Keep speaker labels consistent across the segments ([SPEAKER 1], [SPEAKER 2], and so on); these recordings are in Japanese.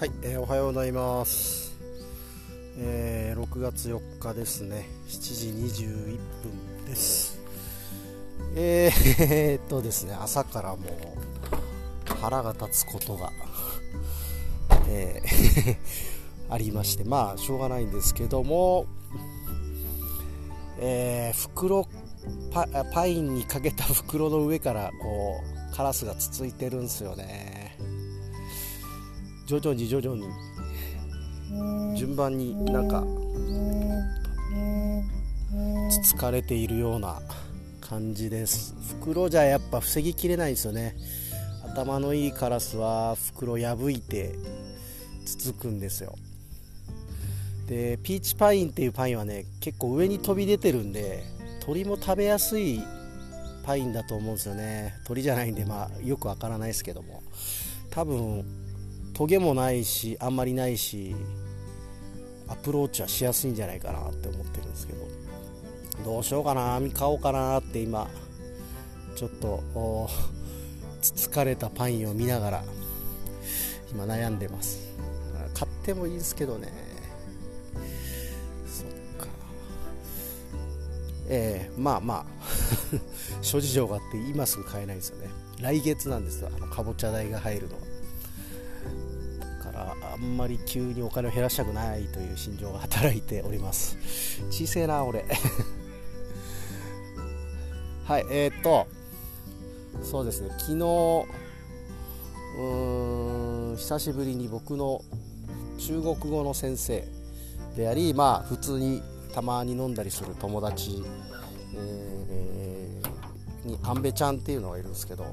[SPEAKER 1] はい、えー、おはようございます、えー、6月4日ですね。7時21分です。えー、っとですね朝からもう腹が立つことが、えー ありましてまあしょうがないんですけども、えー、袋パパインにかけた袋の上からこうカラスがつついてるんですよね。徐々に徐々に。順番になんかつつかれているような感じです。袋じゃやっぱ防ぎきれないですよね。頭のいいカラスは袋破いてつつくんですよ。でピーチパインっていうパインはね結構上に飛び出てるんで鳥も食べやすいパインだと思うんですよね。鳥じゃないんでまあよくわからないですけども。多分トゲもないしあんまりないしアプローチはしやすいんじゃないかなって思ってるんですけど。どうしようかな網買おうかなって今ちょっとつつかれたパインを見ながら今悩んでます。買ってもいいですけどね。そっか。えー、まあまあ 諸事情があって今すぐ買えないんですよね。来月なんですよ。あのかぼちゃ代が入るのは。んまり急にお金を減らしたくないという心情が働いております。小せえな俺。はいえー、っと。そうですね。昨日うーん久しぶりに僕の中国語の先生でありまあ普通にたまに飲んだりする友達、えー、にアンベちゃんっていうのがいるんですけど、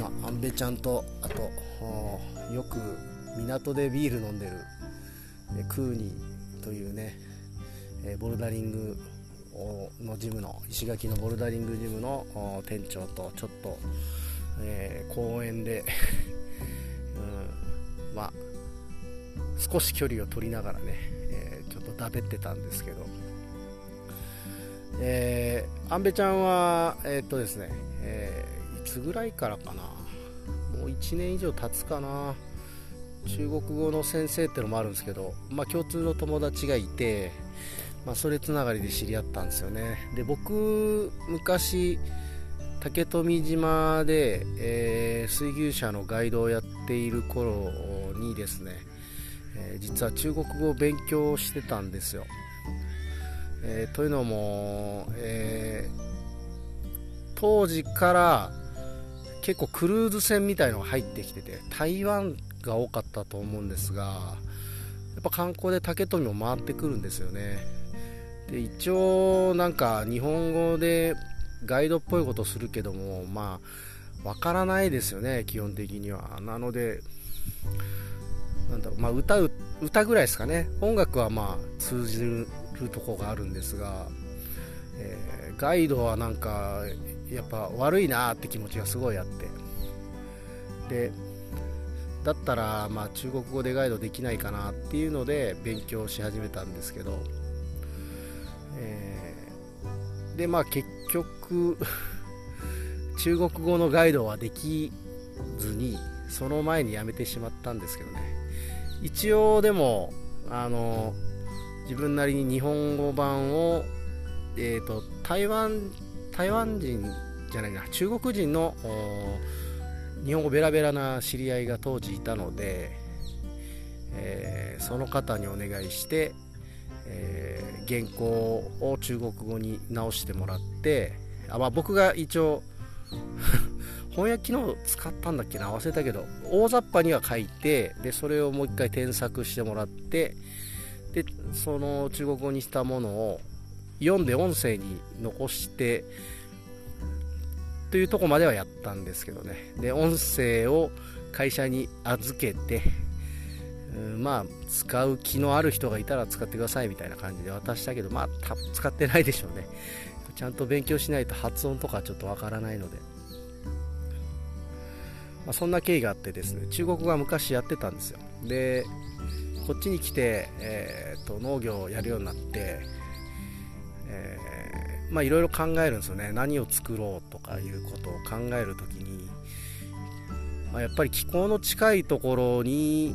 [SPEAKER 1] まあ、アンベちゃんとあとよく港でビール飲んでる、えクーニーというね、えボルダリングのジムの石垣のボルダリングジムの店長とちょっと、えー、公園で うん、まあ少し距離を取りながらね、えー、ちょっとだべってたんですけど、えー、アンベちゃんはえー、っとですね、えいつぐらいからかな？もう1年以上経つかな？中国語の先生ってのもあるんですけど、まあ、共通の友達がいて、まあ、それつながりで知り合ったんですよね。で僕昔竹富島で、えー、水牛車のガイドをやっている頃にですね、えー、実は中国語を勉強してたんですよ、えー、というのも、え当時から結構クルーズ船みたいのが入ってきてて台湾が多かったと思うんですがやっぱ観光で竹富も回ってくるんですよね。で一応なんか日本語でガイドっぽいことするけどもまあわからないですよね基本的には。なのでなんだろう、まあ歌、歌ぐらいですかね。音楽はまあ通じるとこがあるんですが、えー、ガイドはなんかやっぱ悪いなって気持ちがすごいあって。でだったら、まあ、中国語でガイドできないかなっていうので勉強し始めたんですけど、えー、でまあ結局 中国語のガイドはできずにその前にやめてしまったんですけどね。一応でもあの自分なりに日本語版を、えーと、台湾台湾人じゃないな中国人の日本語ベラベラな知り合いが当時いたので、えー、その方にお願いして、えー、原稿を中国語に直してもらってあ、まあ、僕が一応 翻訳機能使ったんだっけな忘れたけど大雑把には書いてでそれをもう一回添削してもらってでその中国語にしたものを読んで音声に残してというとこまではやったんですけどね。で音声を会社に預けて、うん、まあ使う気のある人がいたら使ってくださいみたいな感じで渡したけどまあ使ってないでしょうね。ちゃんと勉強しないと発音とかちょっとわからないので、まあ、そんな経緯があってですね中国語は昔やってたんですよ。でこっちに来て、えー、と農業をやるようになって、えーまあいろいろ考えるんですよね。何を作ろうとかいうことを考える時に、まやっぱり気候の近いところに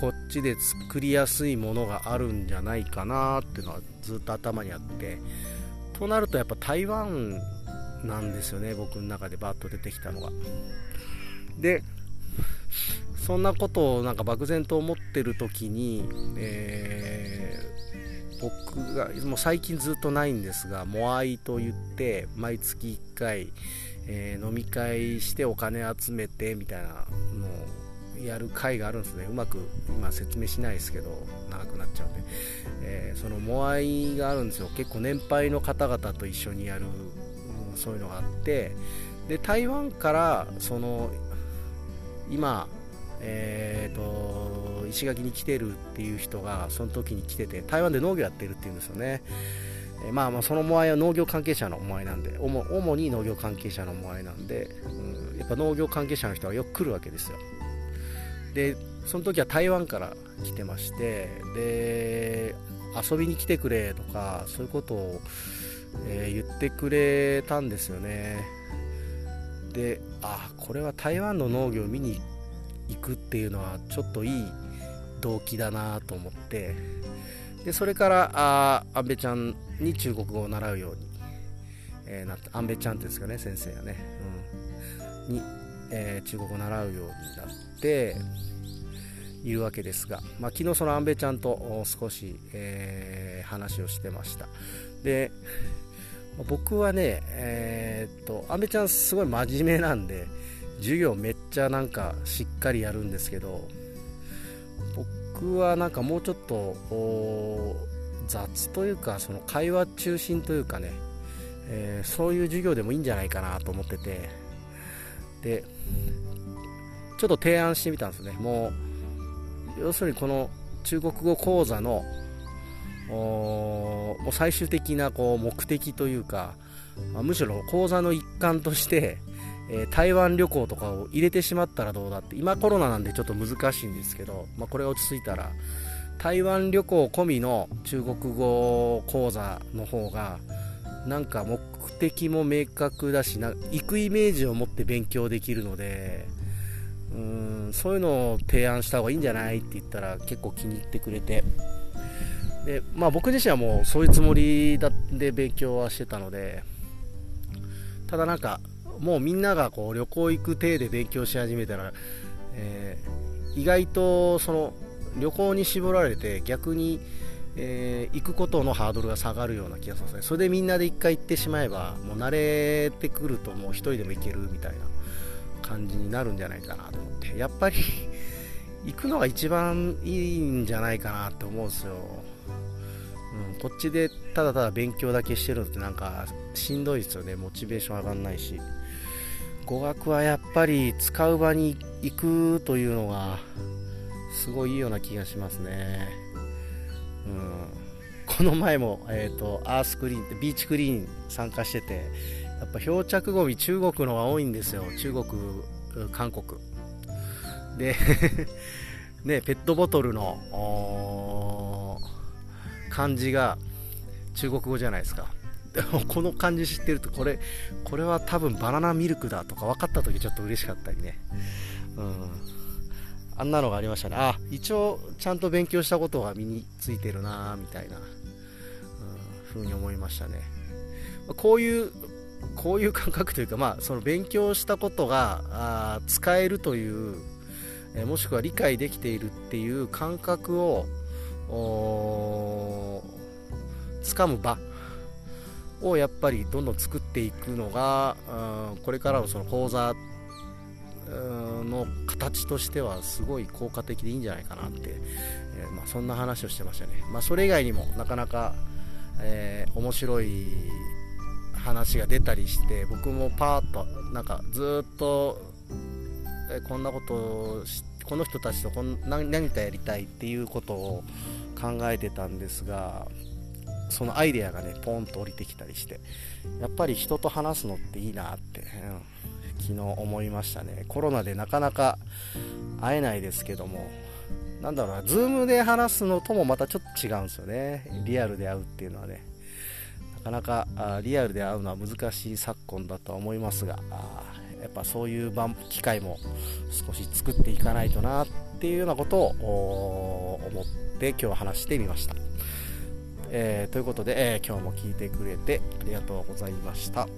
[SPEAKER 1] こっちで作りやすいものがあるんじゃないかなっていうのはずっと頭にあって。となるとやっぱ台湾なんですよね僕の中でバッと出てきたのが。でそんなことをなんか漠然と思ってる時に、え、僕がもう最近ずっとないんですがモアイと言って毎月1回、えー、飲み会してお金集めてみたいなのをやる会があるんですね。うまく今説明しないですけど長くなっちゃうんで、えー、そのモアイがあるんですよ。結構年配の方々と一緒にやる、う、そういうのがあってで台湾からその今えーと、石垣に来てるっていう人がその時に来てて台湾で農業やってるっていうんですよね、えー、まあ、まあそのモアイは農業関係者のモアイなんで主に農業関係者のモアイなんで、うん、やっぱ農業関係者の人がよく来るわけですよ。でその時は台湾から来てましてで遊びに来てくれとかそういうことを、えー、言ってくれたんですよね。であこれは台湾の農業を見に行行くっていうのはちょっといい動機だなと思って。でそれからあ安倍ちゃんに中国語を習うように、えー、なって安倍ちゃんっていうんですかね先生がね、うん、に、えー、中国語を習うようになっているわけですが、まあ、昨日その安倍ちゃんと少し、えー、話をしてました。で僕はね、えー、っと安倍ちゃんすごい真面目なんで授業めっちゃなんかしっかりやるんですけど僕はなんかもうちょっと雑というかその会話中心というかね、えー、そういう授業でもいいんじゃないかなと思っててでちょっと提案してみたんですね。もう要するにこの中国語講座のもう最終的なこう目的というか、あ、むしろ講座の一環として、え、台湾旅行とかを入れてしまったらどうだって今コロナなんでちょっと難しいんですけど、まあ、これ落ち着いたら台湾旅行込みの中国語講座の方がなんか目的も明確だしな行くイメージを持って勉強できるのでうーんそういうのを提案した方がいいんじゃないって言ったら結構気に入ってくれて。で、まあ、僕自身はもうそういうつもりで勉強はしてたのでただなんかもうみんながこう旅行行く体で勉強し始めたら、えー、意外とその旅行に絞られて逆に、えー、行くことのハードルが下がるような気がするすそれでみんなで1回行ってしまえばもう慣れてくるともう1人でも行けるみたいな感じになるんじゃないかなと思って。やっぱり 行くのが一番いいんじゃないかなって思うんですよ。うん、こっちでただただ勉強だけしてるのってなんかしんどいですよね。モチベーション上がんないし。語学はやっぱり使う場に行くというのがすごいいいような気がしますね、うん、この前も、えーと、アースクリーンってビーチクリーン参加しててやっぱ漂着ゴミ中国のが多いんですよ。中国韓国。で ねペットボトルの漢字が中国語じゃないですか。この漢字知ってるとこれこれは多分バナナミルクだとか分かった時ちょっと嬉しかったりね。うん。あんなのがありましたね。あ一応ちゃんと勉強したことが身についてるなみたいな、うん、風に思いましたね。こういうこういう感覚というか、まあ、その勉強したことがあ使えるという、えもしくは理解できているっていう感覚を掴む場をやっぱりどんどん作っていくのが、うん、これからのその講座の形としてはすごい効果的でいいんじゃないかなって、えー、まあ、そんな話をしてましたね、まあ、それ以外にもなかなか、えー、面白い話が出たりして僕もパーッとなんかずっと、えー、こんなことをこの人たちとこん何かやりたいっていうことを考えてたんですがそのアイデアがねポンと降りてきたりしてやっぱり人と話すのっていいなって、うん、昨日思いましたねコロナでなかなか会えないですけどもなんだろうな、ズームで話すのともまたちょっと違うんですよね。リアルで会うっていうのはね。なかなかあリアルで会うのは難しい昨今だとは思いますが、やっぱそういう機会も少し作っていかないとなっていうようなことを思って今日は話してみました。えー、ということで、えー、今日も聞いてくれてありがとうございました。